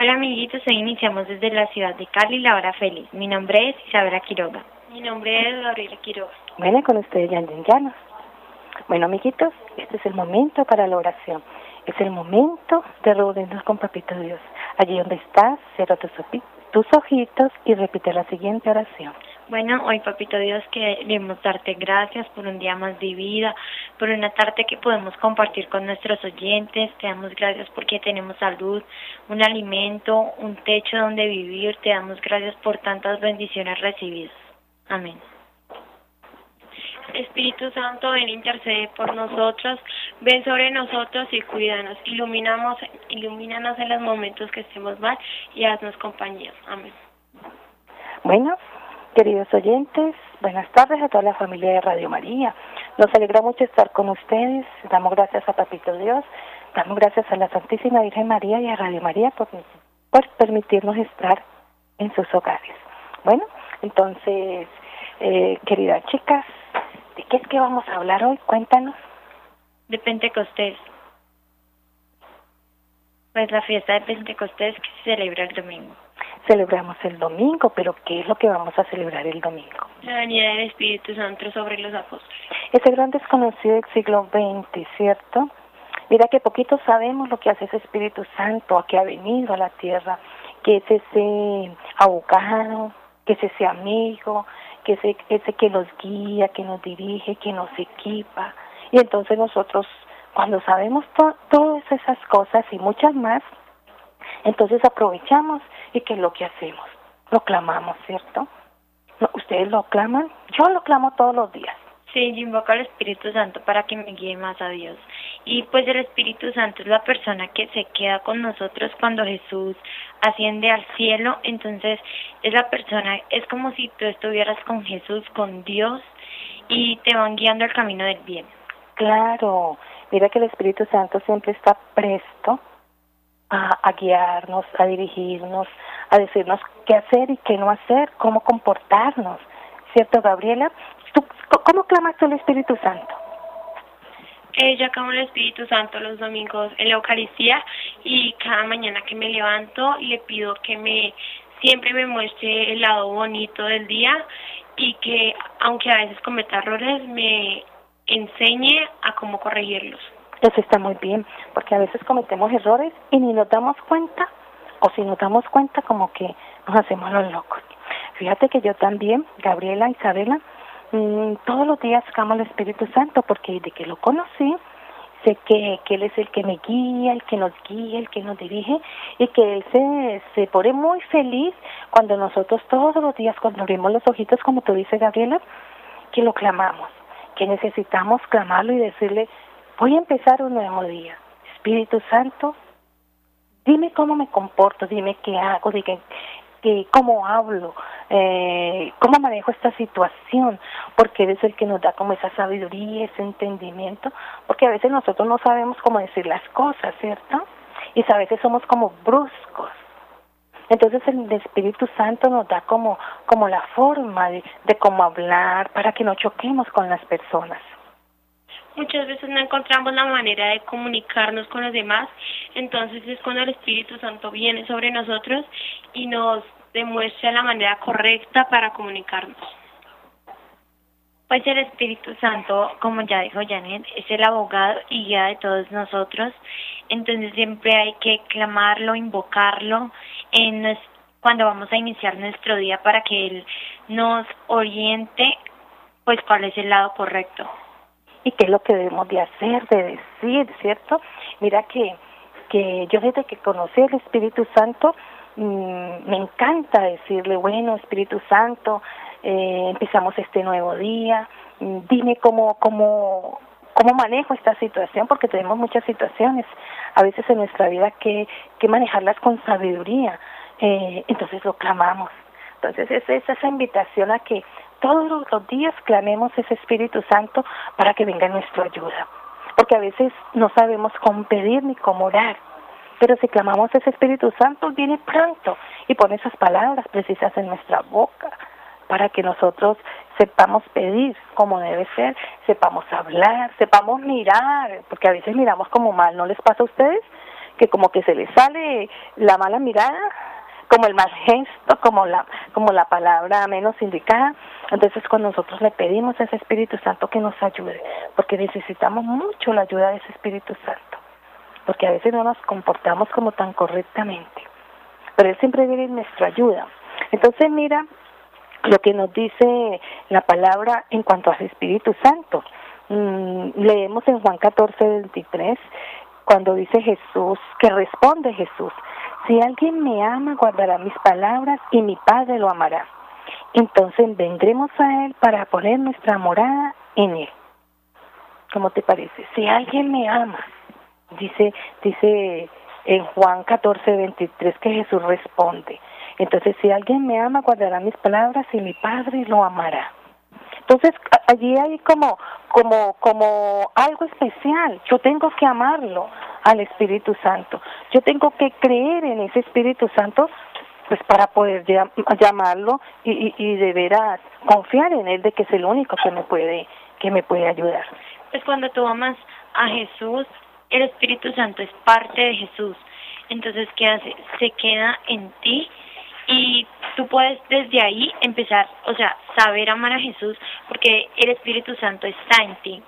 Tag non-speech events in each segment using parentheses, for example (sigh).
Hola amiguitos, hoy iniciamos desde la ciudad de Cali la hora feliz. Mi nombre es Isabela Quiroga. Mi nombre es Gabriela Quiroga. Bueno, con ustedes ya Llanos. Bueno, amiguitos, este es el momento para la oración. Es el momento de reunirnos con Papito Dios. Allí donde estás, cierra tus ojitos y repite la siguiente oración. Bueno, hoy Papito Dios queremos darte gracias por un día más de vida, por una tarde que podemos compartir con nuestros oyentes. Te damos gracias porque tenemos salud, un alimento, un techo donde vivir. Te damos gracias por tantas bendiciones recibidas. Amén. Espíritu Santo, ven intercede por nosotros, ven sobre nosotros y cuídanos. Iluminamos, ilumínanos en los momentos que estemos mal y haznos compañía. Amén. Bueno, queridos oyentes, buenas tardes a toda la familia de Radio María. Nos alegra mucho estar con ustedes. Damos gracias a Papito Dios, damos gracias a la Santísima Virgen María y a Radio María por, por permitirnos estar en sus hogares. Bueno, entonces, eh, queridas chicas, ¿de qué es que vamos a hablar hoy? Cuéntanos. De Pentecostés. Pues la fiesta de Pentecostés que se celebra el domingo. Celebramos el domingo, pero ¿qué es lo que vamos a celebrar el domingo? La venida del Espíritu Santo sobre los apóstoles. Ese gran desconocido del siglo XX, ¿cierto? Mira que poquito sabemos lo que hace ese Espíritu Santo, a que ha venido a la tierra, que es ese abogado, que es ese amigo, que es ese que nos guía, que nos dirige, que nos equipa. Y entonces nosotros, cuando sabemos to todas esas cosas y muchas más, entonces aprovechamos y que es lo que hacemos, lo clamamos, ¿cierto? No, ¿Ustedes lo claman? Yo lo clamo todos los días. Sí, yo invoco al Espíritu Santo para que me guíe más a Dios. Y pues el Espíritu Santo es la persona que se queda con nosotros cuando Jesús asciende al cielo. Entonces es la persona, es como si tú estuvieras con Jesús, con Dios, y te van guiando al camino del bien. Claro, mira que el Espíritu Santo siempre está presto a, a guiarnos, a dirigirnos, a decirnos qué hacer y qué no hacer, cómo comportarnos. ¿Cierto, Gabriela? ¿Tú, ¿Cómo clamas tú al Espíritu Santo? Eh, yo acabo el Espíritu Santo los domingos en la Eucaristía y cada mañana que me levanto le pido que me siempre me muestre el lado bonito del día y que aunque a veces cometa errores me enseñe a cómo corregirlos. Eso está muy bien, porque a veces cometemos errores y ni nos damos cuenta, o si nos damos cuenta como que nos hacemos los locos. Fíjate que yo también, Gabriela, Isabela, mmm, todos los días clamo al Espíritu Santo, porque desde que lo conocí, sé que, que Él es el que me guía, el que nos guía, el que nos dirige, y que Él se, se pone muy feliz cuando nosotros todos los días, cuando abrimos los ojitos, como tú dices, Gabriela, que lo clamamos, que necesitamos clamarlo y decirle, voy a empezar un nuevo día. Espíritu Santo, dime cómo me comporto, dime qué hago, dime que, cómo hablo, eh, cómo manejo esta situación, porque eres el que nos da como esa sabiduría, ese entendimiento, porque a veces nosotros no sabemos cómo decir las cosas, ¿cierto? Y a veces somos como bruscos. Entonces el Espíritu Santo nos da como, como la forma de, de cómo hablar para que no choquemos con las personas muchas veces no encontramos la manera de comunicarnos con los demás, entonces es cuando el Espíritu Santo viene sobre nosotros y nos demuestra la manera correcta para comunicarnos. Pues el Espíritu Santo, como ya dijo Janet, es el abogado y guía de todos nosotros, entonces siempre hay que clamarlo, invocarlo en cuando vamos a iniciar nuestro día para que Él nos oriente pues cuál es el lado correcto y qué es lo que debemos de hacer, de decir, ¿cierto? Mira que, que yo desde que conocí al Espíritu Santo, mmm, me encanta decirle, bueno, Espíritu Santo, eh, empezamos este nuevo día, mm, dime cómo, cómo, cómo manejo esta situación, porque tenemos muchas situaciones a veces en nuestra vida que, que manejarlas con sabiduría, eh, entonces lo clamamos. Entonces es, es esa invitación a que todos los días clamemos ese Espíritu Santo para que venga nuestra ayuda, porque a veces no sabemos cómo pedir ni cómo orar. Pero si clamamos ese Espíritu Santo, viene pronto y pone esas palabras precisas en nuestra boca para que nosotros sepamos pedir como debe ser, sepamos hablar, sepamos mirar, porque a veces miramos como mal, ¿no les pasa a ustedes? Que como que se les sale la mala mirada, como el mal gesto, como la, como la palabra menos indicada. Entonces cuando nosotros le pedimos a ese Espíritu Santo que nos ayude, porque necesitamos mucho la ayuda de ese Espíritu Santo, porque a veces no nos comportamos como tan correctamente, pero Él siempre viene en nuestra ayuda. Entonces mira lo que nos dice la palabra en cuanto al Espíritu Santo. Mm, leemos en Juan 14, 23, cuando dice Jesús, que responde Jesús, si alguien me ama, guardará mis palabras y mi Padre lo amará. Entonces vendremos a Él para poner nuestra morada en Él. ¿Cómo te parece? Si alguien me ama, dice, dice en Juan 14, 23 que Jesús responde. Entonces, si alguien me ama, guardará mis palabras y mi Padre lo amará. Entonces, allí hay como, como, como algo especial. Yo tengo que amarlo al Espíritu Santo. Yo tengo que creer en ese Espíritu Santo pues para poder llamarlo y, y, de veras confiar en él de que es el único que me puede que me puede ayudar. Pues cuando tú amas a Jesús, el Espíritu Santo es parte de Jesús. Entonces, ¿qué hace? Se queda en ti y tú puedes desde ahí empezar, o sea, saber amar a Jesús porque el Espíritu Santo está en ti.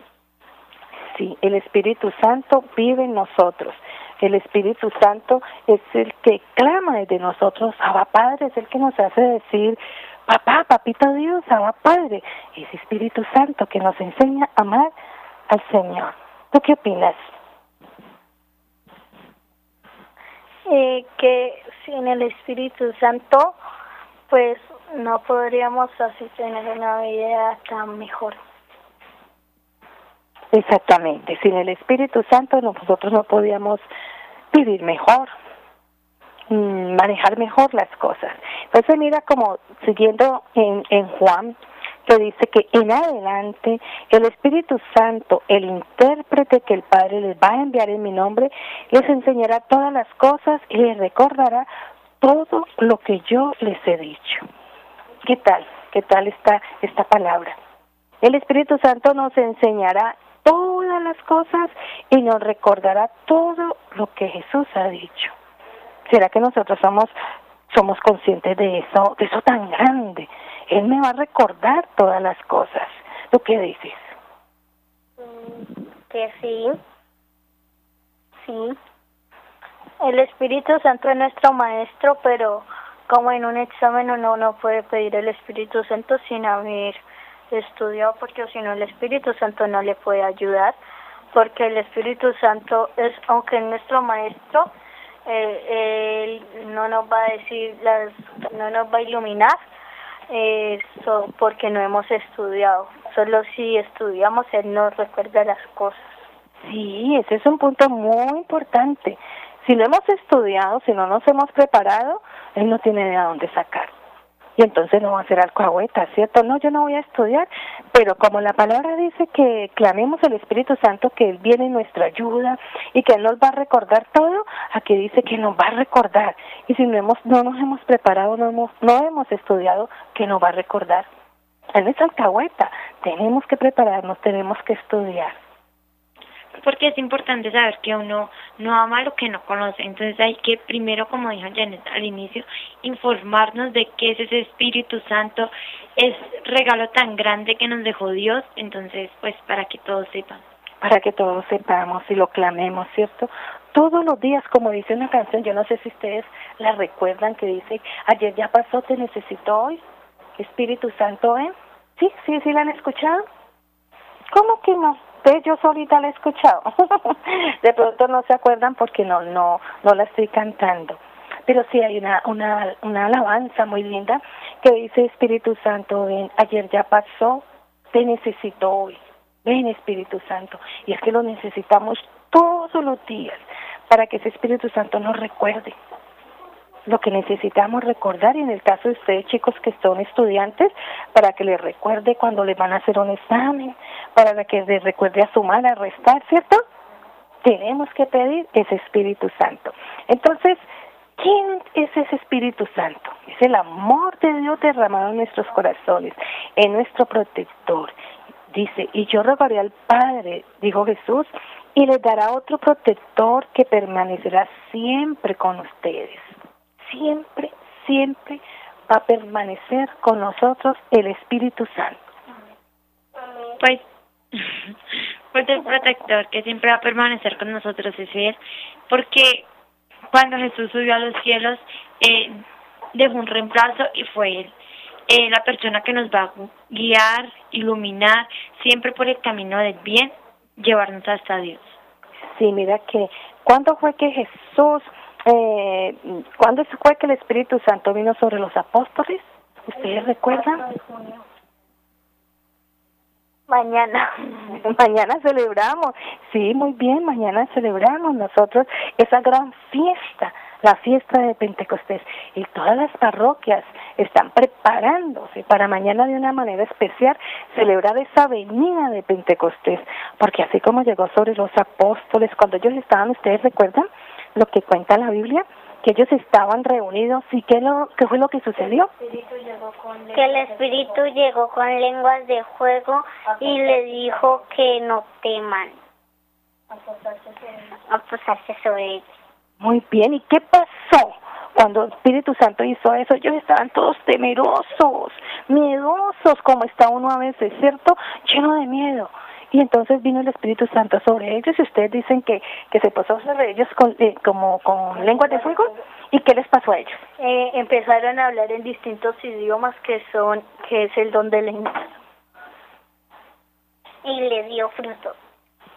Sí, el Espíritu Santo vive en nosotros. El Espíritu Santo es el que clama desde nosotros, Abba Padre, es el que nos hace decir, papá, papito Dios, Abba Padre. Es Espíritu Santo que nos enseña a amar al Señor. ¿Tú qué opinas? Eh, que sin el Espíritu Santo, pues no podríamos así tener una vida tan mejor. Exactamente, sin el Espíritu Santo nosotros no podíamos vivir mejor, mm, manejar mejor las cosas. Entonces mira como siguiendo en, en Juan dice que en adelante el Espíritu Santo, el intérprete que el Padre les va a enviar en mi nombre, les enseñará todas las cosas y les recordará todo lo que yo les he dicho. ¿Qué tal? ¿Qué tal está esta palabra? El Espíritu Santo nos enseñará todas las cosas y nos recordará todo lo que Jesús ha dicho. ¿Será que nosotros somos somos conscientes de eso, de eso tan grande? Él me va a recordar todas las cosas. ¿Tú qué dices? Mm, que sí. Sí. El Espíritu Santo es nuestro maestro, pero como en un examen uno no puede pedir el Espíritu Santo sin haber estudiado, porque si no el Espíritu Santo no le puede ayudar, porque el Espíritu Santo es, aunque es nuestro maestro, eh, él no nos va a decir, las, no nos va a iluminar, eso porque no hemos estudiado. Solo si estudiamos, Él nos recuerda las cosas. Sí, ese es un punto muy importante. Si no hemos estudiado, si no nos hemos preparado, Él no tiene de dónde sacar y entonces no va a ser alcahueta, ¿cierto? No, yo no voy a estudiar, pero como la palabra dice que clamemos al Espíritu Santo, que Él viene en nuestra ayuda y que Él nos va a recordar todo, aquí dice que nos va a recordar. Y si no, hemos, no nos hemos preparado, no hemos, no hemos estudiado, que nos va a recordar. Él es alcahueta, tenemos que prepararnos, tenemos que estudiar porque es importante saber que uno no ama lo que no conoce. Entonces hay que primero, como dijo Janet al inicio, informarnos de qué es ese Espíritu Santo, es regalo tan grande que nos dejó Dios, entonces pues para que todos sepan. Para que todos sepamos y lo clamemos, ¿cierto? Todos los días, como dice una canción, yo no sé si ustedes la recuerdan, que dice, ayer ya pasó, te necesito hoy. Espíritu Santo, ¿eh? Sí, sí, sí la han escuchado. ¿Cómo que no? Yo solita la he escuchado. (laughs) de pronto no se acuerdan porque no, no, no la estoy cantando. Pero sí hay una, una, una alabanza muy linda que dice Espíritu Santo, ven, ayer ya pasó, te necesito hoy. Ven Espíritu Santo. Y es que lo necesitamos todos los días para que ese Espíritu Santo nos recuerde lo que necesitamos recordar y en el caso de ustedes chicos que son estudiantes, para que les recuerde cuando les van a hacer un examen, para que les recuerde a sumar, a restar, ¿cierto? Tenemos que pedir ese Espíritu Santo. Entonces, ¿quién es ese Espíritu Santo? Es el amor de Dios derramado en nuestros corazones, en nuestro protector. Dice, y yo rogaré al Padre, dijo Jesús, y les dará otro protector que permanecerá siempre con ustedes. Siempre, siempre va a permanecer con nosotros el Espíritu Santo. Pues, pues el protector que siempre va a permanecer con nosotros es Él, porque cuando Jesús subió a los cielos, eh, dejó un reemplazo y fue Él. Eh, la persona que nos va a guiar, iluminar, siempre por el camino del bien, llevarnos hasta Dios. Sí, mira que, ¿cuándo fue que Jesús, eh, cuándo fue que el Espíritu Santo vino sobre los apóstoles? ¿Ustedes recuerdan? Mañana. (laughs) Mañana celebramos, sí, muy bien, mañana celebramos nosotros esa gran fiesta, la fiesta de Pentecostés. Y todas las parroquias están preparándose para mañana de una manera especial celebrar esa venida de Pentecostés, porque así como llegó sobre los apóstoles, cuando ellos estaban, ustedes recuerdan lo que cuenta la Biblia, que ellos estaban reunidos y qué, lo, qué fue lo que sucedió. Que el Espíritu llegó con lenguas de fuego y le dijo que no teman. A posarse sobre ellos. Muy bien, ¿y qué pasó? Cuando el Espíritu Santo hizo eso, ellos estaban todos temerosos, miedosos, como está uno a veces, ¿cierto? Lleno de miedo. Y entonces vino el Espíritu Santo sobre ellos y ustedes dicen que, que se posó sobre ellos con, eh, como con lenguas de fuego. ¿Y qué les pasó a ellos? Eh, empezaron a hablar en distintos idiomas que son que es el don de lenguas. Y le dio fruto.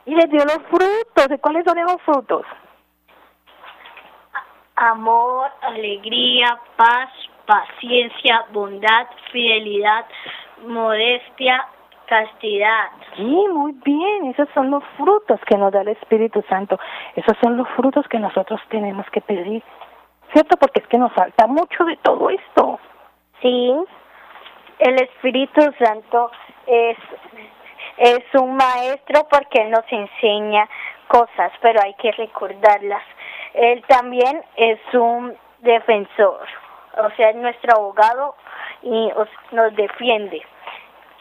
Y les dio los frutos. ¿De cuáles son esos frutos? Amor, alegría, paz, paciencia, bondad, fidelidad, modestia, castidad. Sí, muy bien, esos son los frutos que nos da el Espíritu Santo. Esos son los frutos que nosotros tenemos que pedir. ¿Cierto? Porque es que nos falta mucho de todo esto. Sí, el Espíritu Santo es, es un maestro porque Él nos enseña cosas, pero hay que recordarlas. Él también es un defensor, o sea, es nuestro abogado y nos defiende.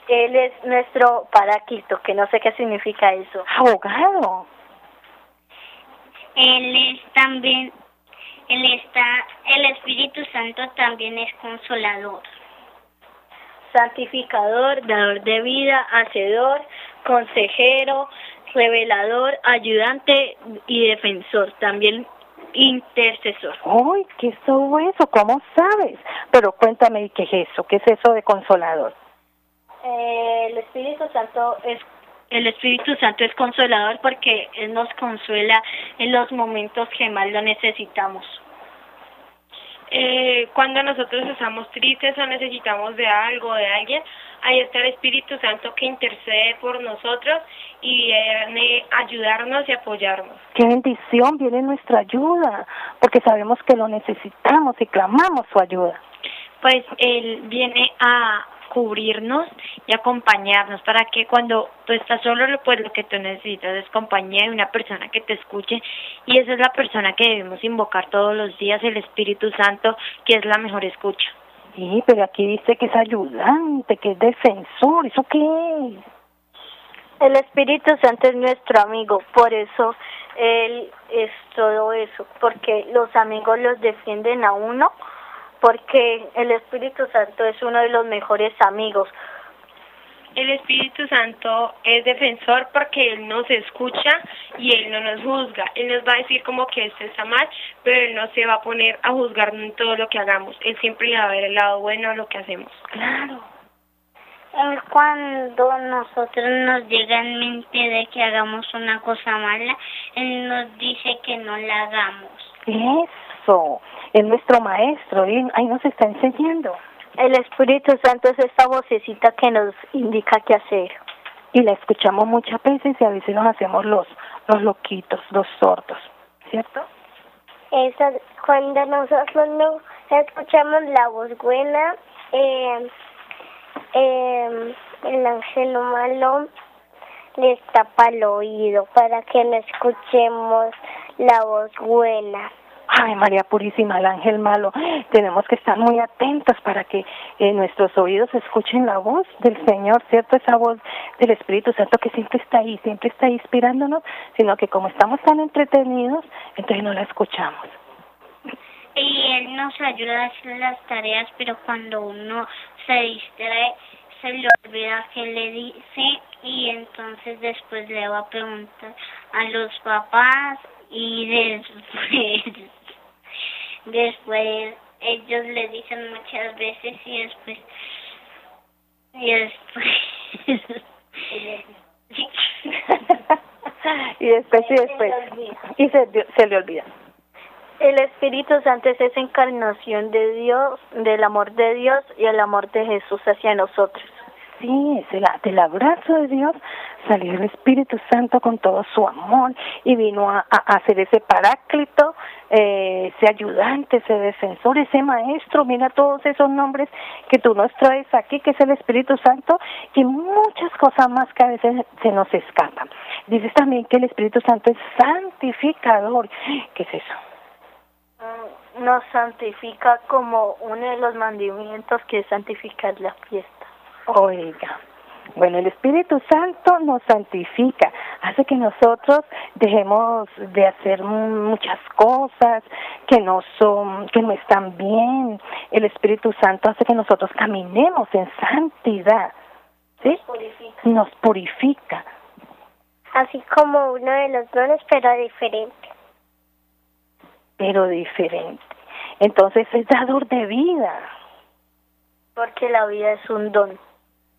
Él es nuestro paraquito, que no sé qué significa eso. Abogado. Él es también, él está, el Espíritu Santo también es consolador. Santificador, dador de vida, hacedor, consejero, revelador, ayudante y defensor. También intercesor. ¡Ay, qué es todo eso! ¿Cómo sabes? Pero cuéntame, ¿qué es eso? ¿Qué es eso de consolador? Eh, el Espíritu Santo es el Espíritu Santo es consolador porque él nos consuela en los momentos que más lo necesitamos. Eh, cuando nosotros estamos tristes o necesitamos de algo, de alguien, ahí está el Espíritu Santo que intercede por nosotros y viene a ayudarnos y apoyarnos. Qué bendición, viene nuestra ayuda, porque sabemos que lo necesitamos y clamamos su ayuda. Pues Él viene a cubrirnos y acompañarnos para que cuando tú estás solo, pues lo que tú necesitas es compañía de una persona que te escuche y esa es la persona que debemos invocar todos los días, el Espíritu Santo, que es la mejor escucha. Sí, pero aquí dice que es ayudante, que es defensor, ¿eso qué es? El Espíritu Santo es nuestro amigo, por eso Él es todo eso, porque los amigos los defienden a uno porque el Espíritu Santo es uno de los mejores amigos. El Espíritu Santo es defensor porque Él nos escucha y Él no nos juzga. Él nos va a decir como que esto está mal, pero Él no se va a poner a juzgarnos en todo lo que hagamos. Él siempre le va a ver el lado bueno a lo que hacemos. Claro. Él cuando nosotros nos llega en mente de que hagamos una cosa mala, Él nos dice que no la hagamos. Eso, es nuestro maestro, y ahí nos está enseñando. El Espíritu Santo es esta vocecita que nos indica qué hacer. Y la escuchamos muchas veces y a veces nos hacemos los, los loquitos, los sordos, ¿cierto? Cuando nosotros no escuchamos la voz buena, eh, eh, el ángel malo les tapa el oído para que no escuchemos la voz buena. Ay, María Purísima, el ángel malo, tenemos que estar muy atentos para que eh, nuestros oídos escuchen la voz del Señor, ¿cierto? Esa voz del Espíritu Santo que siempre está ahí, siempre está inspirándonos, sino que como estamos tan entretenidos, entonces no la escuchamos. Y Él nos ayuda a hacer las tareas, pero cuando uno se distrae, se le olvida qué le dice y entonces después le va a preguntar a los papás y después (laughs) después ellos le dicen muchas veces y después y después. (laughs) Y después y después. Y se, se le olvida. El Espíritu Santo es esa encarnación de Dios, del amor de Dios y el amor de Jesús hacia nosotros. Sí, es el, del abrazo de Dios salió el Espíritu Santo con todo su amor y vino a, hacer ese paráclito, eh, ese ayudante, ese defensor, ese maestro. Mira todos esos nombres que tú nos traes aquí, que es el Espíritu Santo, y muchas cosas más que a veces se nos escapan. Dices también que el Espíritu Santo es santificador. ¿Qué es eso? nos santifica como uno de los mandamientos que es santificar la fiesta. Oiga, bueno, el Espíritu Santo nos santifica, hace que nosotros dejemos de hacer muchas cosas que no son, que no están bien. El Espíritu Santo hace que nosotros caminemos en santidad, ¿sí? Nos purifica. Nos purifica. Así como uno de los dones, pero diferente pero diferente. Entonces es dador de vida. Porque la vida es un don.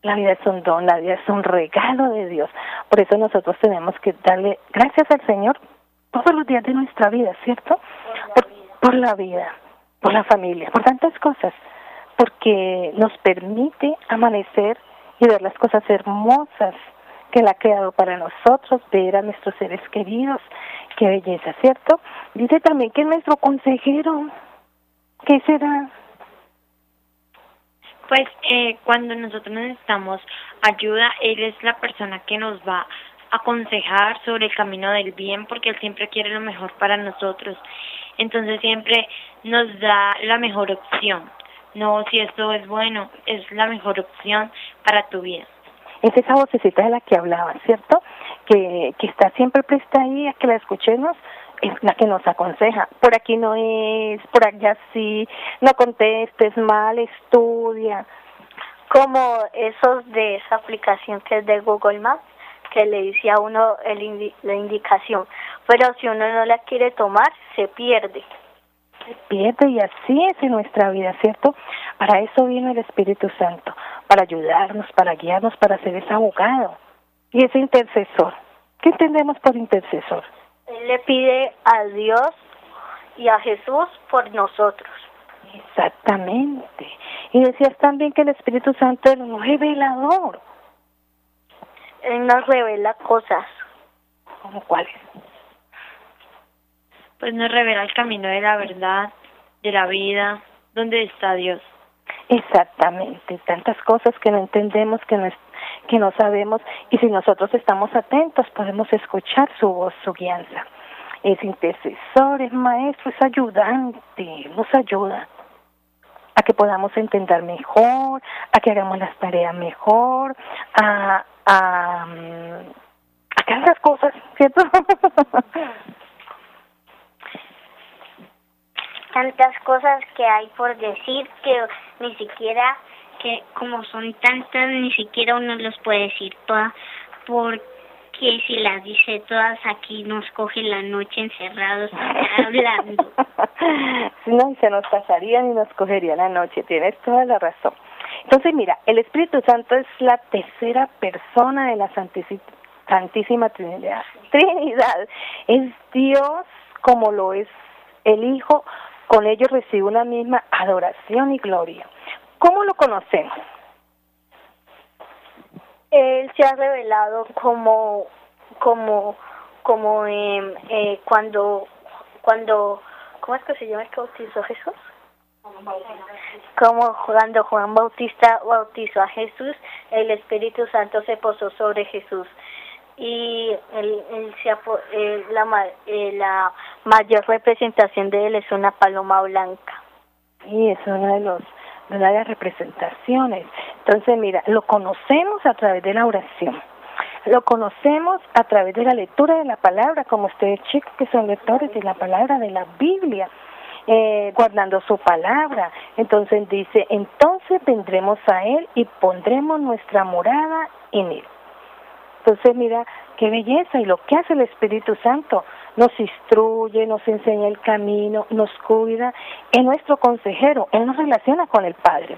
La vida es un don, la vida es un regalo de Dios. Por eso nosotros tenemos que darle gracias al Señor todos los días de nuestra vida, ¿cierto? Por, la vida, por la familia, por tantas cosas. Porque nos permite amanecer y ver las cosas hermosas que Él ha creado para nosotros, ver a nuestros seres queridos. Qué belleza, ¿cierto? Dice también que es nuestro consejero. ¿Qué será? Pues eh, cuando nosotros necesitamos ayuda, Él es la persona que nos va a aconsejar sobre el camino del bien porque Él siempre quiere lo mejor para nosotros. Entonces siempre nos da la mejor opción. No, si esto es bueno, es la mejor opción para tu vida. Es esa vocecita de la que hablaba, ¿cierto? Que, que está siempre presta ahí a que la escuchemos, es la que nos aconseja. Por aquí no es, por allá sí, no contestes mal, estudia. Como esos de esa aplicación que es de Google Maps, que le dice a uno el indi la indicación, pero si uno no la quiere tomar, se pierde. Se pierde y así es en nuestra vida, ¿cierto? Para eso vino el Espíritu Santo, para ayudarnos, para guiarnos, para ser ese abogado y ese intercesor. ¿Qué entendemos por intercesor? Él le pide a Dios y a Jesús por nosotros. Exactamente. Y decías también que el Espíritu Santo es un revelador. Él nos revela cosas. ¿Como cuáles? Pues nos revela el camino de la verdad, de la vida, donde está Dios. Exactamente, tantas cosas que no entendemos, que no, que no sabemos, y si nosotros estamos atentos podemos escuchar su voz, su guianza. Es intercesor, es maestro, es ayudante, nos ayuda a que podamos entender mejor, a que hagamos las tareas mejor, a, a, a que cosas, ¿cierto? (laughs) tantas cosas que hay por decir que ni siquiera que como son tantas ni siquiera uno los puede decir todas porque si las dice todas aquí nos coge la noche encerrados hablando. (laughs) No y se nos pasaría ni nos cogería la noche tienes toda la razón. Entonces mira el Espíritu Santo es la tercera persona de la Santísima Trinidad. Trinidad. Es Dios como lo es el Hijo con ellos recibe una misma adoración y gloria. ¿Cómo lo conocemos? Él se ha revelado como, como, como em, eh, cuando, cuando, ¿cómo es que se llama el que bautizó a Jesús? Como cuando Juan Bautista bautizó a Jesús, el Espíritu Santo se posó sobre Jesús y él, él se, eh, la, eh, la mayor representación de él es una paloma blanca. Y es una de los las representaciones. Entonces, mira, lo conocemos a través de la oración. Lo conocemos a través de la lectura de la palabra, como ustedes chicos que son lectores de la palabra de la Biblia, eh, guardando su palabra. Entonces dice, entonces vendremos a Él y pondremos nuestra morada en Él. Entonces, mira, qué belleza. Y lo que hace el Espíritu Santo, nos instruye, nos enseña el camino, nos cuida, es nuestro consejero, Él nos relaciona con el Padre,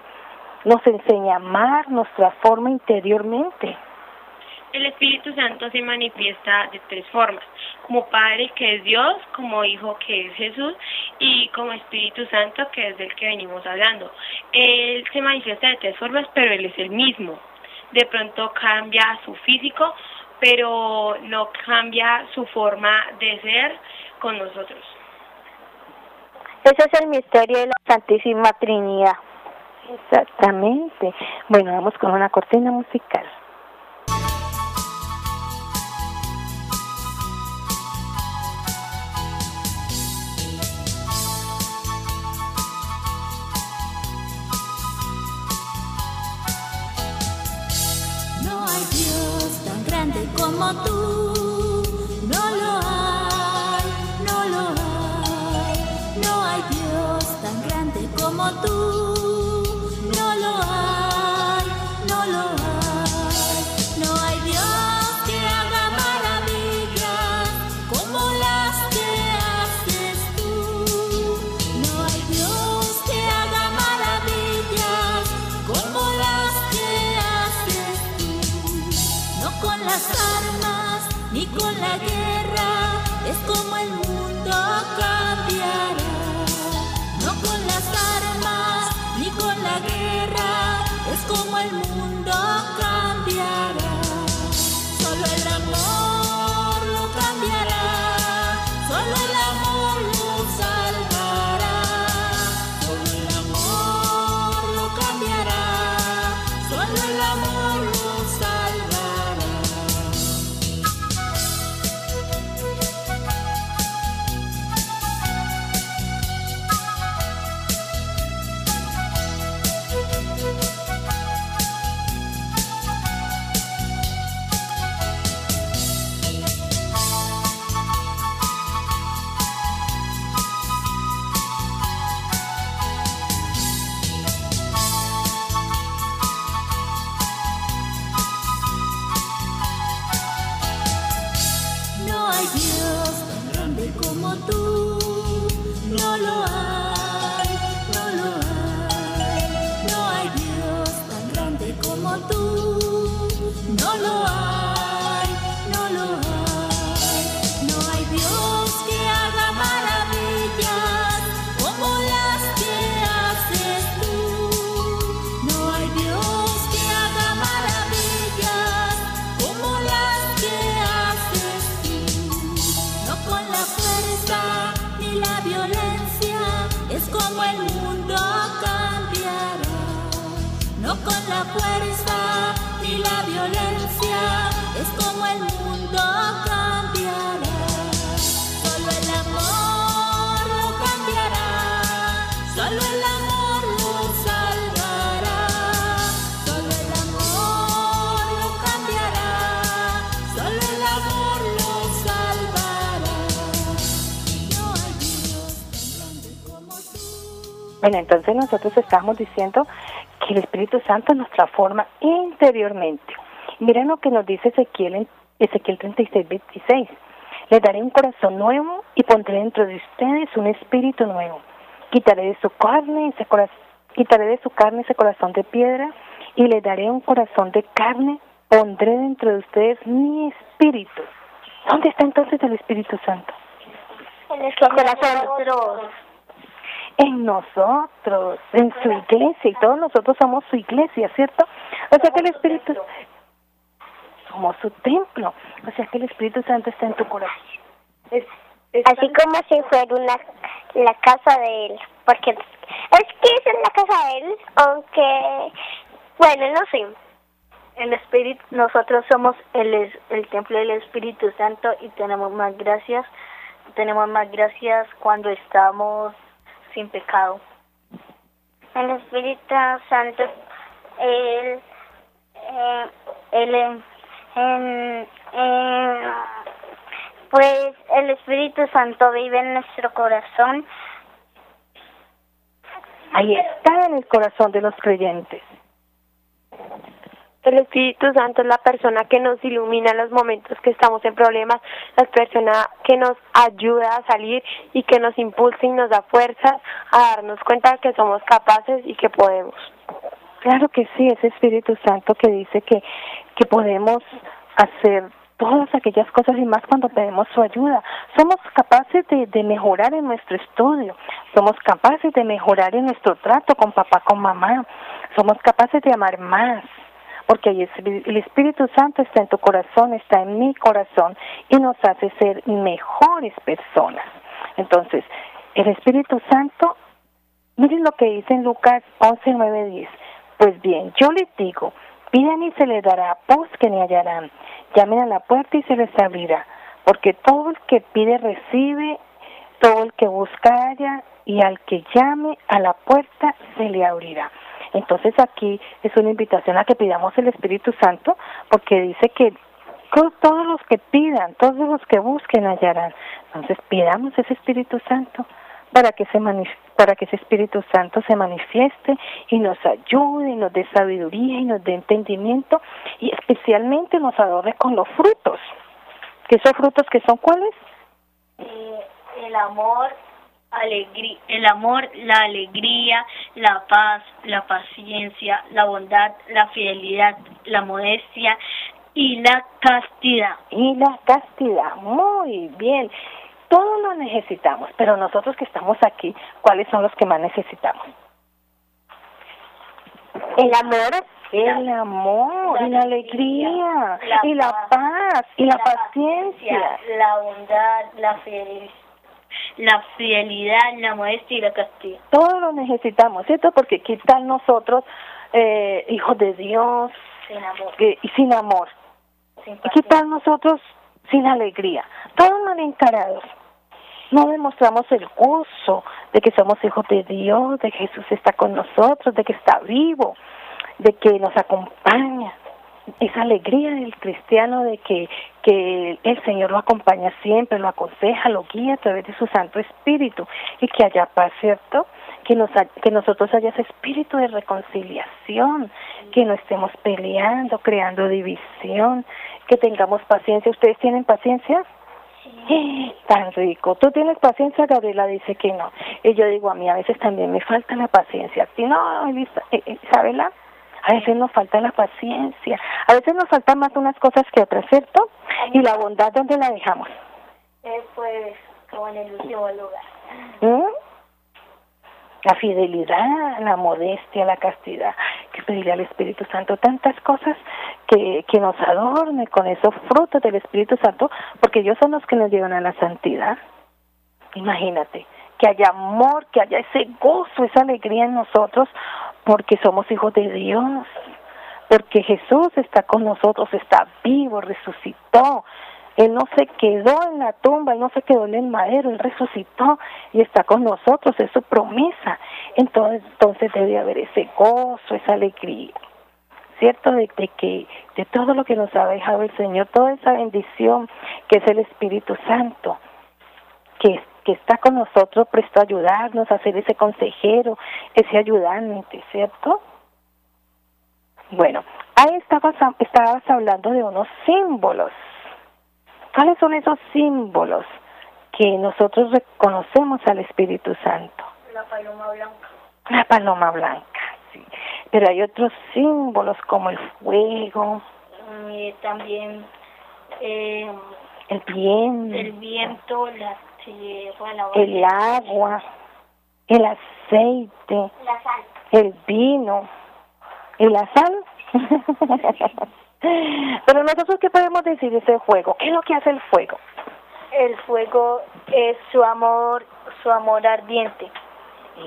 nos enseña a amar, nos transforma interiormente. El Espíritu Santo se manifiesta de tres formas, como Padre que es Dios, como Hijo que es Jesús y como Espíritu Santo que es del que venimos hablando. Él se manifiesta de tres formas, pero Él es el mismo. De pronto cambia su físico, pero no cambia su forma de ser con nosotros. Ese es el misterio de la Santísima Trinidad. Exactamente. Bueno, vamos con una cortina musical. Grande como las armas ni con la guerra es como el mundo cambiará. No con las armas ni con la guerra es como el mundo Bueno, entonces nosotros estamos diciendo que el Espíritu Santo nos transforma interiormente. Miren lo que nos dice Ezequiel en Ezequiel 36, 26. Les daré un corazón nuevo y pondré dentro de ustedes un espíritu nuevo. Quitaré de su carne ese corazón, quitaré de su carne ese corazón de piedra y les daré un corazón de carne. Pondré dentro de ustedes mi espíritu. ¿Dónde está entonces el Espíritu Santo? En nuestro corazón. En nosotros, en su iglesia, y todos nosotros somos su iglesia, ¿cierto? O sea que el Espíritu somos su templo, o sea que el Espíritu Santo está en tu corazón. Así como si fuera una, la casa de él, porque es que es en la casa de él, aunque, bueno, no sé. El Espíritu, nosotros somos el, el templo del Espíritu Santo y tenemos más gracias, tenemos más gracias cuando estamos sin pecado. El Espíritu Santo, él, eh, él, eh, eh, pues el Espíritu Santo vive en nuestro corazón. Ahí está en el corazón de los creyentes. El Espíritu Santo es la persona que nos ilumina en los momentos que estamos en problemas, la persona que nos ayuda a salir y que nos impulsa y nos da fuerza a darnos cuenta que somos capaces y que podemos. Claro que sí, ese Espíritu Santo que dice que, que podemos hacer todas aquellas cosas y más cuando pedimos su ayuda. Somos capaces de, de, mejorar en nuestro estudio, somos capaces de mejorar en nuestro trato con papá, con mamá, somos capaces de amar más, porque el Espíritu Santo está en tu corazón, está en mi corazón y nos hace ser mejores personas. Entonces, el Espíritu Santo, miren lo que dice en Lucas 11, 9, 10. Pues bien, yo les digo, piden y se les dará, busquen y hallarán, llamen a la puerta y se les abrirá, porque todo el que pide recibe, todo el que busca halla, y al que llame a la puerta se le abrirá. Entonces aquí es una invitación a que pidamos el Espíritu Santo porque dice que todos los que pidan, todos los que busquen hallarán. Entonces pidamos ese Espíritu Santo para que se para que ese Espíritu Santo se manifieste y nos ayude y nos dé sabiduría y nos dé entendimiento y especialmente nos adore con los frutos. ¿Qué son frutos que son cuáles? Eh, el amor, alegría, el amor, la alegría, la paz, la paciencia, la bondad, la fidelidad, la modestia y la castidad. Y la castidad, muy bien. Todos lo necesitamos, pero nosotros que estamos aquí, ¿cuáles son los que más necesitamos? El amor, el amor, la y la alegría, la y la paz, y la, la paciencia, la bondad, la fidelidad la fidelidad, la modestia y la castidad. Todos lo necesitamos, ¿cierto? Porque ¿qué tal nosotros, eh, hijos de Dios, sin amor? Y sin amor? Sin ¿Qué tal nosotros sin alegría? Todos mal encarados. No demostramos el gozo de que somos hijos de Dios, de que Jesús está con nosotros, de que está vivo, de que nos acompaña esa alegría del cristiano de que, que el Señor lo acompaña siempre, lo aconseja, lo guía a través de su Santo Espíritu y que haya paz, ¿cierto? Que, nos, que nosotros haya ese espíritu de reconciliación, que no estemos peleando, creando división, que tengamos paciencia. ¿Ustedes tienen paciencia? Sí. (gasps) Tan rico. ¿Tú tienes paciencia? Gabriela dice que no. Y yo digo, a mí a veces también me falta la paciencia. ¿A no, eh, Isabela? A veces nos falta la paciencia, a veces nos faltan más unas cosas que otras, ¿cierto? Y la bondad, ¿dónde la dejamos? Eh, pues como en el último lugar. ¿Mm? La fidelidad, la modestia, la castidad. Que pedirle al Espíritu Santo tantas cosas que, que nos adorne con esos frutos del Espíritu Santo, porque ellos son los que nos llevan a la santidad. Imagínate, que haya amor, que haya ese gozo, esa alegría en nosotros, porque somos hijos de Dios, porque Jesús está con nosotros, está vivo, resucitó. Él no se quedó en la tumba, Él no se quedó en el madero, Él resucitó y está con nosotros, es su promesa. Entonces, entonces debe haber ese gozo, esa alegría, ¿cierto? De, que de todo lo que nos ha dejado el Señor, toda esa bendición que es el Espíritu Santo, que que está con nosotros presto a ayudarnos, a ser ese consejero, ese ayudante, ¿cierto? Bueno, ahí estabas, estabas hablando de unos símbolos. ¿Cuáles son esos símbolos que nosotros reconocemos al Espíritu Santo? La paloma blanca. La paloma blanca, sí. Pero hay otros símbolos como el fuego. Y también eh, el viento. El viento, el agua. el aceite, La sal. el vino y la sal. (laughs) Pero nosotros, ¿qué podemos decir de ese fuego? ¿Qué es lo que hace el fuego? El fuego es su amor, su amor ardiente.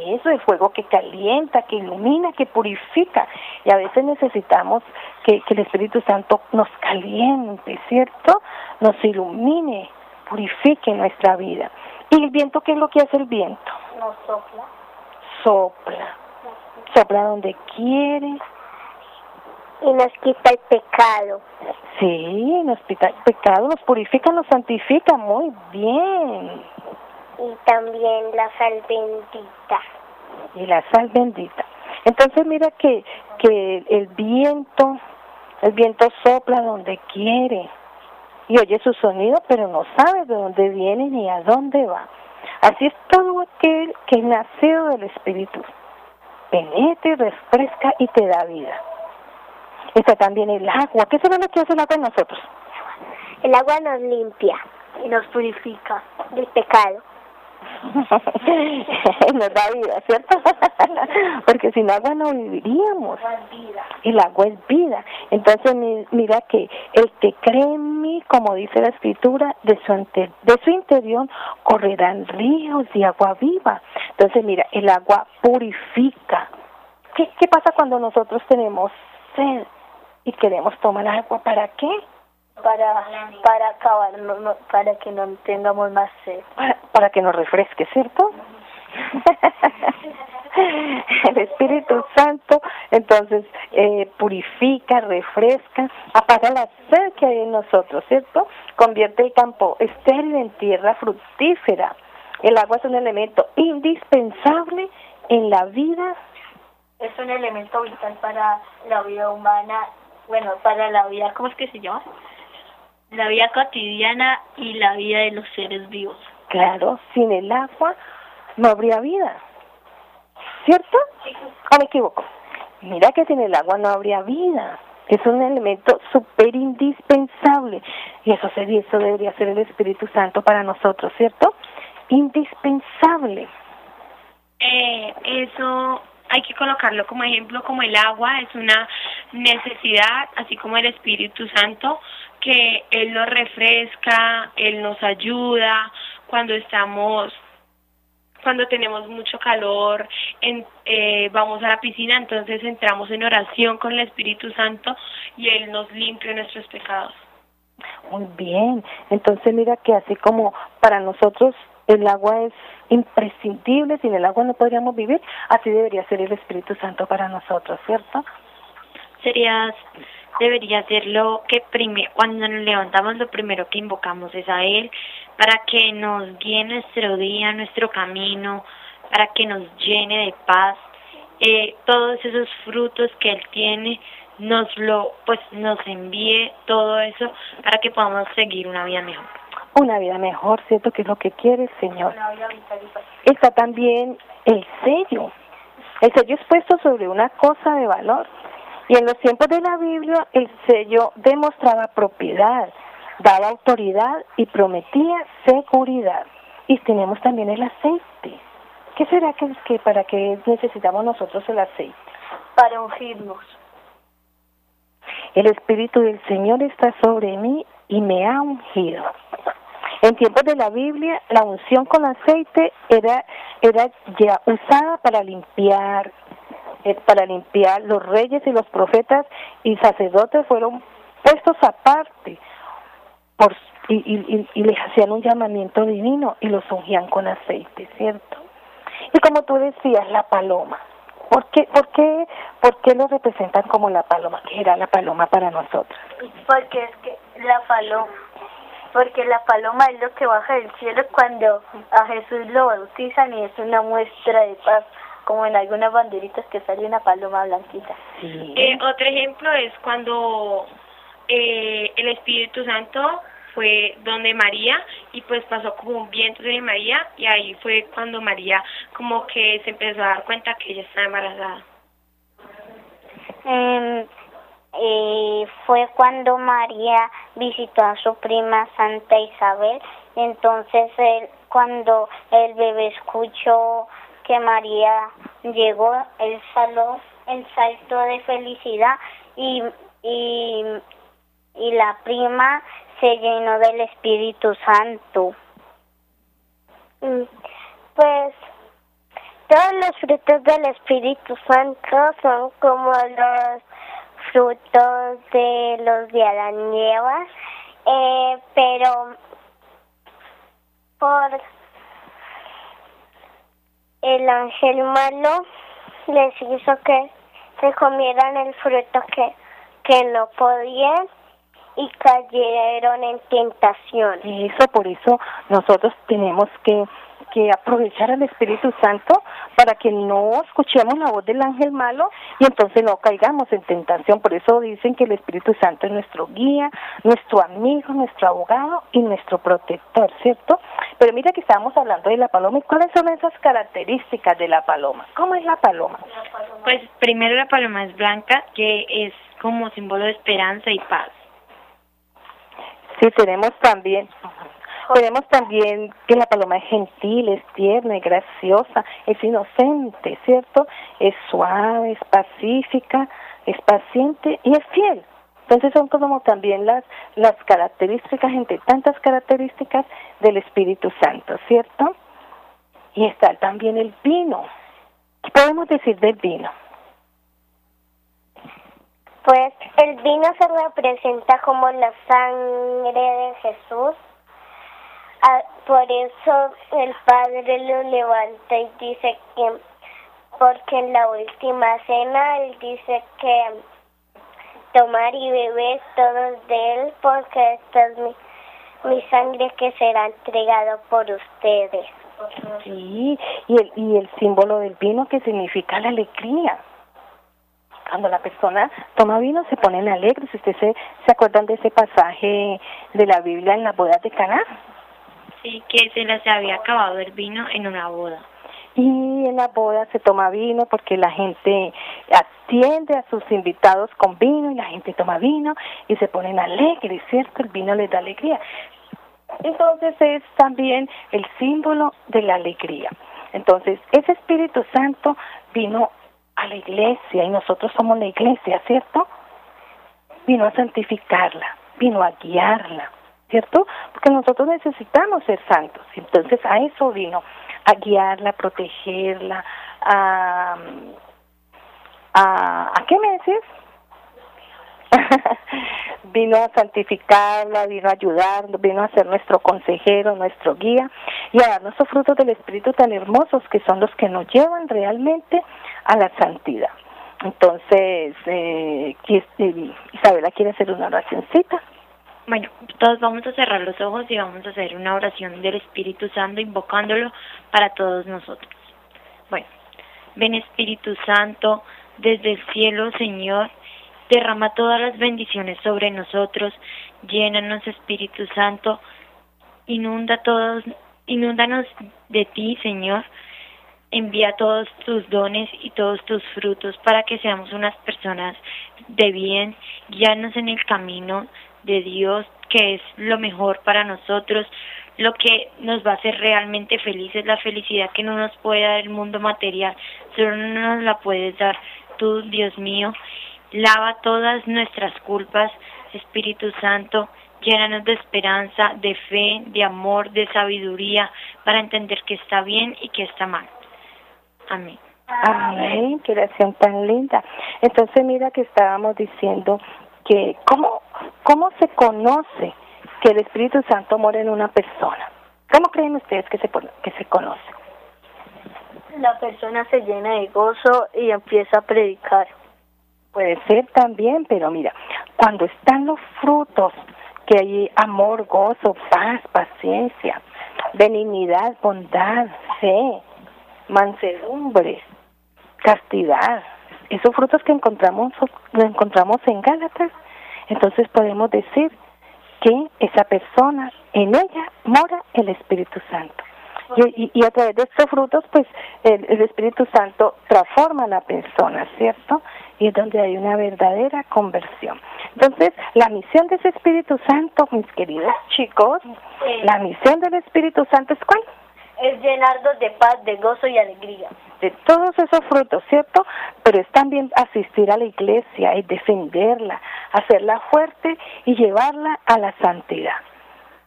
Eso, el fuego que calienta, que ilumina, que purifica. Y a veces necesitamos que, que el Espíritu Santo nos caliente, ¿cierto? Nos ilumine, purifique nuestra vida. ¿Y el viento qué es lo que hace el viento? Nos sopla. Sopla. Sopla donde quiere. Y nos quita el pecado. Sí, nos quita el pecado, nos purifica, nos santifica. Muy bien. Y también la sal bendita. y la sal bendita. Entonces mira que, que el viento, el viento sopla donde quiere y oye su sonido, pero no sabe de dónde viene ni a dónde va. Así es todo aquel que es nacido del Espíritu. Penetra y refresca y te da vida. Está también el agua. ¿Qué será lo que hace el agua en nosotros? El agua nos limpia Y nos purifica. del pecado. (laughs) nos da vida, ¿cierto? (laughs) Porque sin agua no viviríamos. El agua es vida. Entonces mi- mira que el que cree en mí, como dice la escritura, de su, ante- de su interior correrán ríos de agua viva. Entonces mira, el agua purifica. ¿Qué, qué pasa cuando nosotros tenemos sed y queremos tomar agua? ¿Para qué? Para, para acabar, no- no- para que no tengamos más sed. para, para que nos refresque, ¿cierto? (laughs) El Espíritu Santo entonces eh, purifica, refresca, apaga la sed que hay en nosotros, ¿cierto? Convierte el campo estéril en tierra fructífera. El agua es un elemento indispensable en la vida. Es un elemento vital para la vida humana, bueno, para la vida, ¿cómo es que se llama? La vida cotidiana y la vida de los seres vivos. Claro, sin el agua no habría vida. ¿Cierto? ¿O me equivoco? Mira que sin el agua no habría vida. Es un elemento súper indispensable. Y eso, sería, eso debería ser el Espíritu Santo para nosotros, ¿cierto? Indispensable. Eh, eso hay que colocarlo como ejemplo, como el agua es una necesidad, así como el Espíritu Santo, que Él nos refresca, Él nos ayuda cuando estamos, cuando tenemos mucho calor, en, eh, vamos a la piscina, entonces entramos en oración con el Espíritu Santo y Él nos limpia nuestros pecados. Muy bien. Entonces mira que así como para nosotros el agua es imprescindible, sin el agua no podríamos vivir, así debería ser el Espíritu Santo para nosotros, ¿cierto? Sería, debería ser lo que prime, cuando nos levantamos lo primero que invocamos es a Él para que nos guíe nuestro día, nuestro camino, para que nos llene de paz, eh, todos esos frutos que Él tiene nos lo, pues nos envíe todo eso para que podamos seguir una vida mejor. Una vida mejor, ¿cierto? Que es lo que quiere el Señor. Está también el sello. El sello es puesto sobre una cosa de valor. Y en los tiempos de la Biblia, el sello demostraba propiedad, daba autoridad y prometía seguridad. Y tenemos también el aceite. ¿Qué será que, que para qué necesitamos nosotros el aceite? Para ungirnos. El Espíritu del Señor está sobre mí y me ha ungido. En tiempos de la Biblia, la unción con aceite era, era ya usada para limpiar, eh, para limpiar los reyes y los profetas y sacerdotes fueron puestos aparte por, y, y, les hacían un llamamiento divino y los ungían con aceite, ¿cierto? Y como tú decías, la paloma. ¿Por qué, por qué, por qué lo representan como la paloma? ¿Qué era la paloma para nosotros? Porque es que la paloma, porque la paloma es lo que baja del cielo cuando a Jesús lo bautizan y es una muestra de paz, como en algunas banderitas que sale una paloma blanquita. Sí. Eh, otro ejemplo es cuando eh, el Espíritu Santo fue donde María y pues pasó como un viento de María y ahí fue cuando María como que se empezó a dar cuenta que ella estaba embarazada. Em, eh, fue cuando María visitó a su prima Santa Isabel. Entonces, él, cuando el bebé escuchó que María llegó, el saló el salto de felicidad y, y, y la prima se llenó del Espíritu Santo. Pues todos los frutos del Espíritu Santo son como los frutos de los de Adán y Eva, eh, pero por el ángel malo les hizo que se comieran el fruto que, que no podían y cayeron en tentación. Eso, por eso nosotros tenemos que, que aprovechar al Espíritu Santo para que no escuchemos la voz del ángel malo y entonces no caigamos en tentación. Por eso dicen que el Espíritu Santo es nuestro guía, nuestro amigo, nuestro abogado y nuestro protector, ¿cierto? Pero mira que estábamos hablando de la paloma y cuáles son esas características de la paloma. ¿Cómo es la paloma? Pues primero la paloma es blanca, que es como símbolo de esperanza y paz. Sí, tenemos también, tenemos también que la paloma es gentil, es tierna, es graciosa, es inocente, ¿cierto? Es suave, es pacífica, es paciente y es fiel. Entonces son como también las, las características, entre tantas características del Espíritu Santo, ¿cierto? Y está también el vino. ¿Qué podemos decir del vino? Pues el vino se representa como la sangre de Jesús. Ah, por eso el Padre lo levanta y dice que, porque en la última cena él dice que tomar y beber todos de él, porque esta es mi, mi sangre que será entregado por ustedes. Sí, y el, y el símbolo del vino que significa la alegría. Cuando la persona toma vino se ponen alegres. ¿Ustedes se, se acuerdan de ese pasaje de la Biblia en las bodas de Caná? Sí, que se les había acabado el vino en una boda. Y en la boda se toma vino porque la gente atiende a sus invitados con vino y la gente toma vino y se ponen alegres, ¿cierto? El vino les da alegría. Entonces es también el símbolo de la alegría. Entonces, ese Espíritu Santo vino a la iglesia y nosotros somos la iglesia, ¿cierto? Vino a santificarla, vino a guiarla, ¿cierto? Porque nosotros necesitamos ser santos. Entonces a eso vino, a guiarla, a protegerla, a... ¿A, ¿a qué me decís? (laughs) vino a santificarla, vino a ayudarnos, vino a ser nuestro consejero, nuestro guía y a darnos los frutos del Espíritu tan hermosos que son los que nos llevan realmente a la santidad. Entonces, eh, Isabela quiere hacer una oracióncita. Bueno, todos vamos a cerrar los ojos y vamos a hacer una oración del Espíritu Santo invocándolo para todos nosotros. Bueno, ven Espíritu Santo desde el cielo, Señor, derrama todas las bendiciones sobre nosotros, llénanos Espíritu Santo, inunda todos, inúndanos de ti, Señor, envía todos tus dones y todos tus frutos para que seamos unas personas de bien, guíanos en el camino de Dios, que es lo mejor para nosotros, lo que nos va a hacer realmente felices, la felicidad que no nos puede dar el mundo material, solo nos la puedes dar tú, Dios mío. Lava todas nuestras culpas, Espíritu Santo, llénanos de esperanza, de fe, de amor, de sabiduría, para entender que está bien y que está mal. Amén. Amén, qué oración tan linda. Entonces mira que estábamos diciendo que cómo, cómo se conoce que el Espíritu Santo mora en una persona. ¿Cómo creen ustedes que se, que se conoce? La persona se llena de gozo y empieza a predicar. Puede ser también, pero mira, cuando están los frutos, que hay amor, gozo, paz, paciencia, benignidad, bondad, fe, mansedumbre, castidad, esos frutos que encontramos, los encontramos en Gálatas, entonces podemos decir que esa persona, en ella mora el Espíritu Santo. Y, y, y, a través de estos frutos, pues el, el, Espíritu Santo transforma a la persona, ¿cierto? Y es donde hay una verdadera conversión. Entonces, la misión de ese Espíritu Santo, mis queridos chicos, la misión del Espíritu Santo es cuál? es llenarnos de paz, de gozo y alegría. De todos esos frutos, ¿cierto? Pero es también asistir a la iglesia y defenderla, hacerla fuerte y llevarla a la santidad.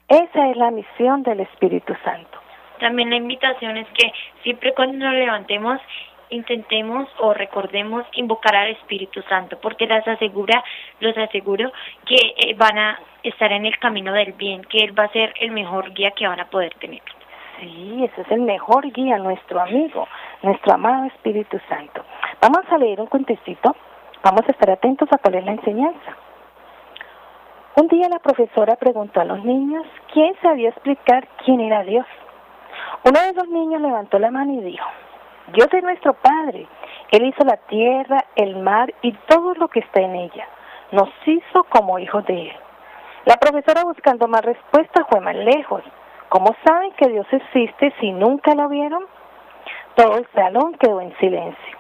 Esa es la misión del Espíritu Santo. También la invitación es que siempre cuando nos levantemos intentemos o recordemos invocar al Espíritu Santo, porque las asegura, los aseguro que eh, van a estar en el camino del bien, que Él va a ser el mejor guía que van a poder tener. Sí, ese es el mejor guía, nuestro amigo, nuestro amado Espíritu Santo. Vamos a leer un cuentecito, vamos a estar atentos a cuál es la enseñanza. Un día la profesora preguntó a los niños quién sabía explicar quién era Dios. Uno de los niños levantó la mano y dijo, Dios es nuestro Padre. Él hizo la tierra, el mar y todo lo que está en ella. Nos hizo como hijos de Él. La profesora buscando más respuestas fue más lejos. ¿Cómo saben que Dios existe si nunca lo vieron? Todo el salón quedó en silencio.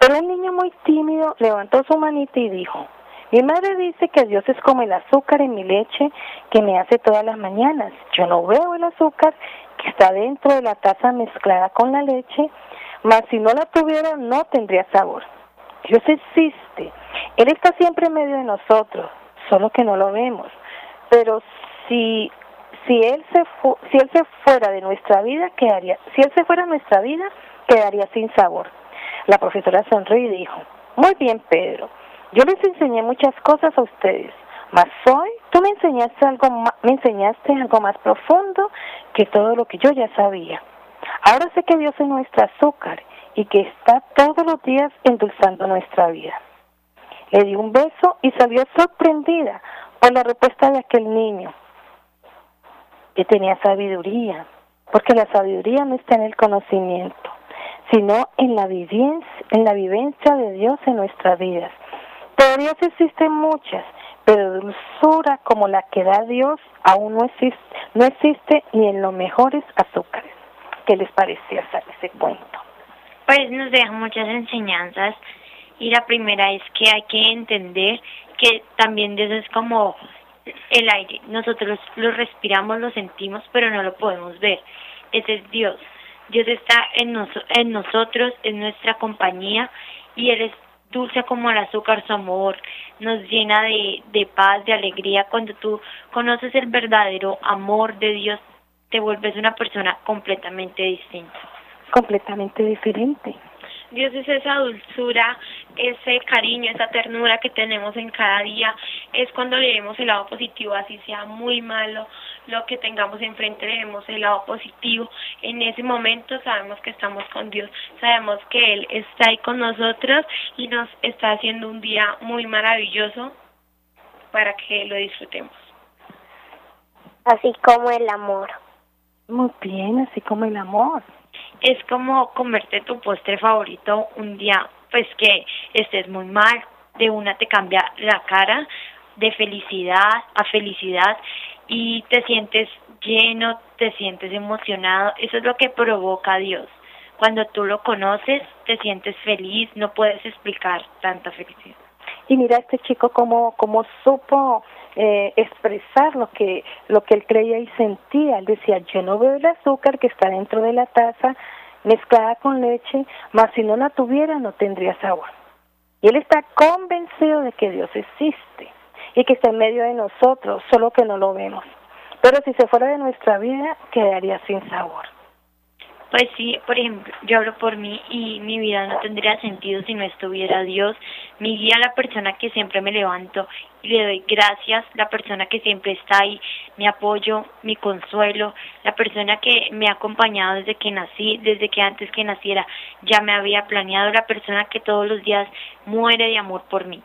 Pero un niño muy tímido levantó su manita y dijo, mi madre dice que Dios es como el azúcar en mi leche que me hace todas las mañanas. Yo no veo el azúcar que está dentro de la taza mezclada con la leche, mas si no la tuviera no tendría sabor. Dios existe. Él está siempre en medio de nosotros, solo que no lo vemos. Pero si si él se si él se fuera de nuestra vida quedaría si él se fuera de nuestra vida quedaría sin sabor. La profesora sonrió y dijo: "Muy bien, Pedro. Yo les enseñé muchas cosas a ustedes, mas hoy tú me enseñaste algo me enseñaste algo más profundo que todo lo que yo ya sabía. Ahora sé que Dios es nuestro azúcar y que está todos los días endulzando nuestra vida. Le di un beso y salió sorprendida por la respuesta de aquel niño, que tenía sabiduría, porque la sabiduría no está en el conocimiento, sino en la vivencia, en la vivencia de Dios en nuestras vidas. Teorías existen muchas, pero dulzura como la que da Dios aún no existe, no existe ni en los mejores azúcares. ¿Qué les parecía ese cuento? Pues nos deja muchas enseñanzas y la primera es que hay que entender que también Dios es como el aire. Nosotros lo respiramos, lo sentimos, pero no lo podemos ver. Ese es Dios. Dios está en, en nosotros, en nuestra compañía y Él es dulce como el azúcar, su amor nos llena de, de paz, de alegría. Cuando tú conoces el verdadero amor de Dios, te vuelves una persona completamente distinta. Completamente diferente. Dios es esa dulzura, ese cariño, esa ternura que tenemos en cada día. Es cuando leemos el lado positivo, así sea muy malo lo que tengamos enfrente, leemos el lado positivo. En ese momento sabemos que estamos con Dios, sabemos que Él está ahí con nosotros y nos está haciendo un día muy maravilloso para que lo disfrutemos. Así como el amor. Muy bien, así como el amor es como comerte tu postre favorito un día, pues que estés muy mal, de una te cambia la cara de felicidad a felicidad y te sientes lleno, te sientes emocionado, eso es lo que provoca Dios. Cuando tú lo conoces, te sientes feliz, no puedes explicar tanta felicidad. Y mira este chico como, como supo eh, expresar lo que, lo que él creía y sentía. Él decía, yo no veo el azúcar que está dentro de la taza mezclada con leche, mas si no la tuviera no tendría sabor. Y él está convencido de que Dios existe y que está en medio de nosotros, solo que no lo vemos. Pero si se fuera de nuestra vida, quedaría sin sabor. Pues sí, por ejemplo, yo hablo por mí y mi vida no tendría sentido si no estuviera Dios, mi guía, la persona que siempre me levanto y le doy gracias, la persona que siempre está ahí, mi apoyo, mi consuelo, la persona que me ha acompañado desde que nací, desde que antes que naciera ya me había planeado, la persona que todos los días muere de amor por mí.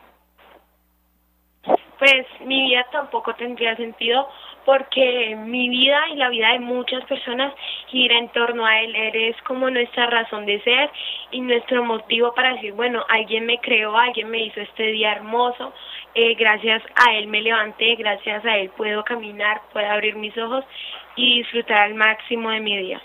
Pues mi vida tampoco tendría sentido porque mi vida y la vida de muchas personas gira en torno a Él. Él es como nuestra razón de ser y nuestro motivo para decir, bueno, alguien me creó, alguien me hizo este día hermoso, eh, gracias a Él me levanté, gracias a Él puedo caminar, puedo abrir mis ojos y disfrutar al máximo de mi día.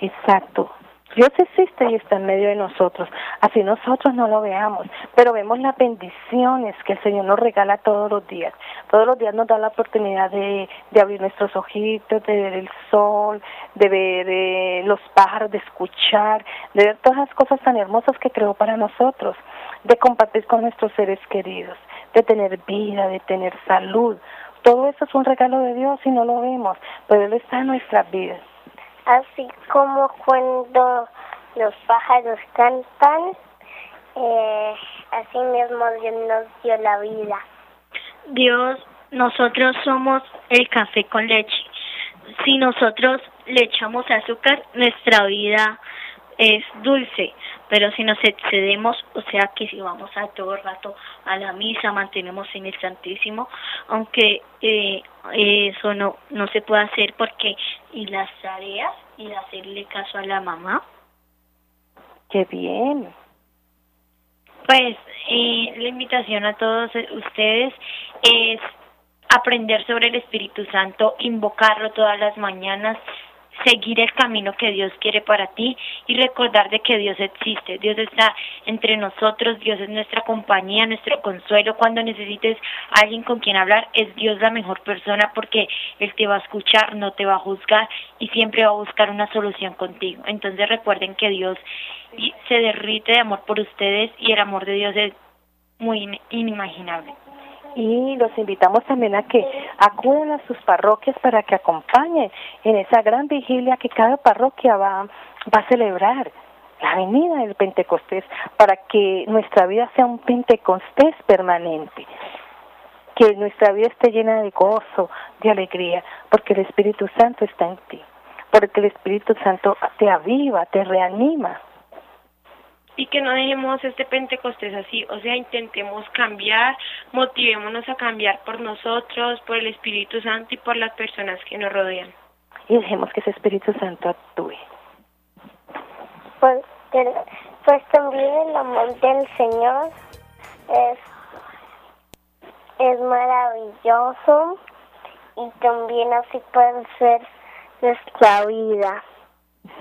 Exacto. Dios existe y está en medio de nosotros, así nosotros no lo veamos, pero vemos las bendiciones que el Señor nos regala todos los días. Todos los días nos da la oportunidad de, de abrir nuestros ojitos, de ver el sol, de ver eh, los pájaros, de escuchar, de ver todas las cosas tan hermosas que creó para nosotros, de compartir con nuestros seres queridos, de tener vida, de tener salud. Todo eso es un regalo de Dios y no lo vemos, pero Él está en nuestras vidas. Así como cuando los pájaros cantan, eh, así mismo Dios nos dio la vida. Dios, nosotros somos el café con leche. Si nosotros le echamos azúcar, nuestra vida es dulce, pero si nos excedemos, o sea que si vamos a todo el rato a la misa, mantenemos en el Santísimo, aunque eh, eso no, no se puede hacer porque y las tareas y hacerle caso a la mamá. Qué bien. Pues eh, la invitación a todos ustedes es aprender sobre el Espíritu Santo, invocarlo todas las mañanas, seguir el camino que Dios quiere para ti y recordar de que Dios existe. Dios está entre nosotros, Dios es nuestra compañía, nuestro consuelo. Cuando necesites a alguien con quien hablar, es Dios la mejor persona porque Él te va a escuchar, no te va a juzgar y siempre va a buscar una solución contigo. Entonces recuerden que Dios se derrite de amor por ustedes y el amor de Dios es muy inimaginable y los invitamos también a que acudan a sus parroquias para que acompañen en esa gran vigilia que cada parroquia va, va a celebrar la venida del Pentecostés para que nuestra vida sea un Pentecostés permanente que nuestra vida esté llena de gozo, de alegría, porque el Espíritu Santo está en ti, porque el Espíritu Santo te aviva, te reanima y que no dejemos este Pentecostés así, o sea, intentemos cambiar, motivémonos a cambiar por nosotros, por el Espíritu Santo y por las personas que nos rodean. Y dejemos que ese Espíritu Santo actúe. Pues, pues también el amor del Señor es, es maravilloso y también así puede ser nuestra vida.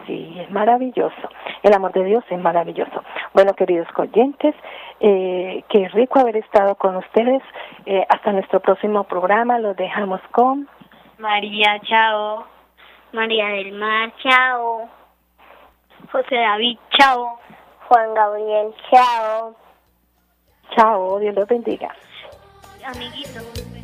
Sí, es maravilloso. El amor de Dios es maravilloso. Bueno, queridos oyentes, eh, qué rico haber estado con ustedes. Eh, hasta nuestro próximo programa. Los dejamos con María, chao. María del Mar, chao. José David, chao. Juan Gabriel, chao. Chao, Dios los bendiga. Amiguito.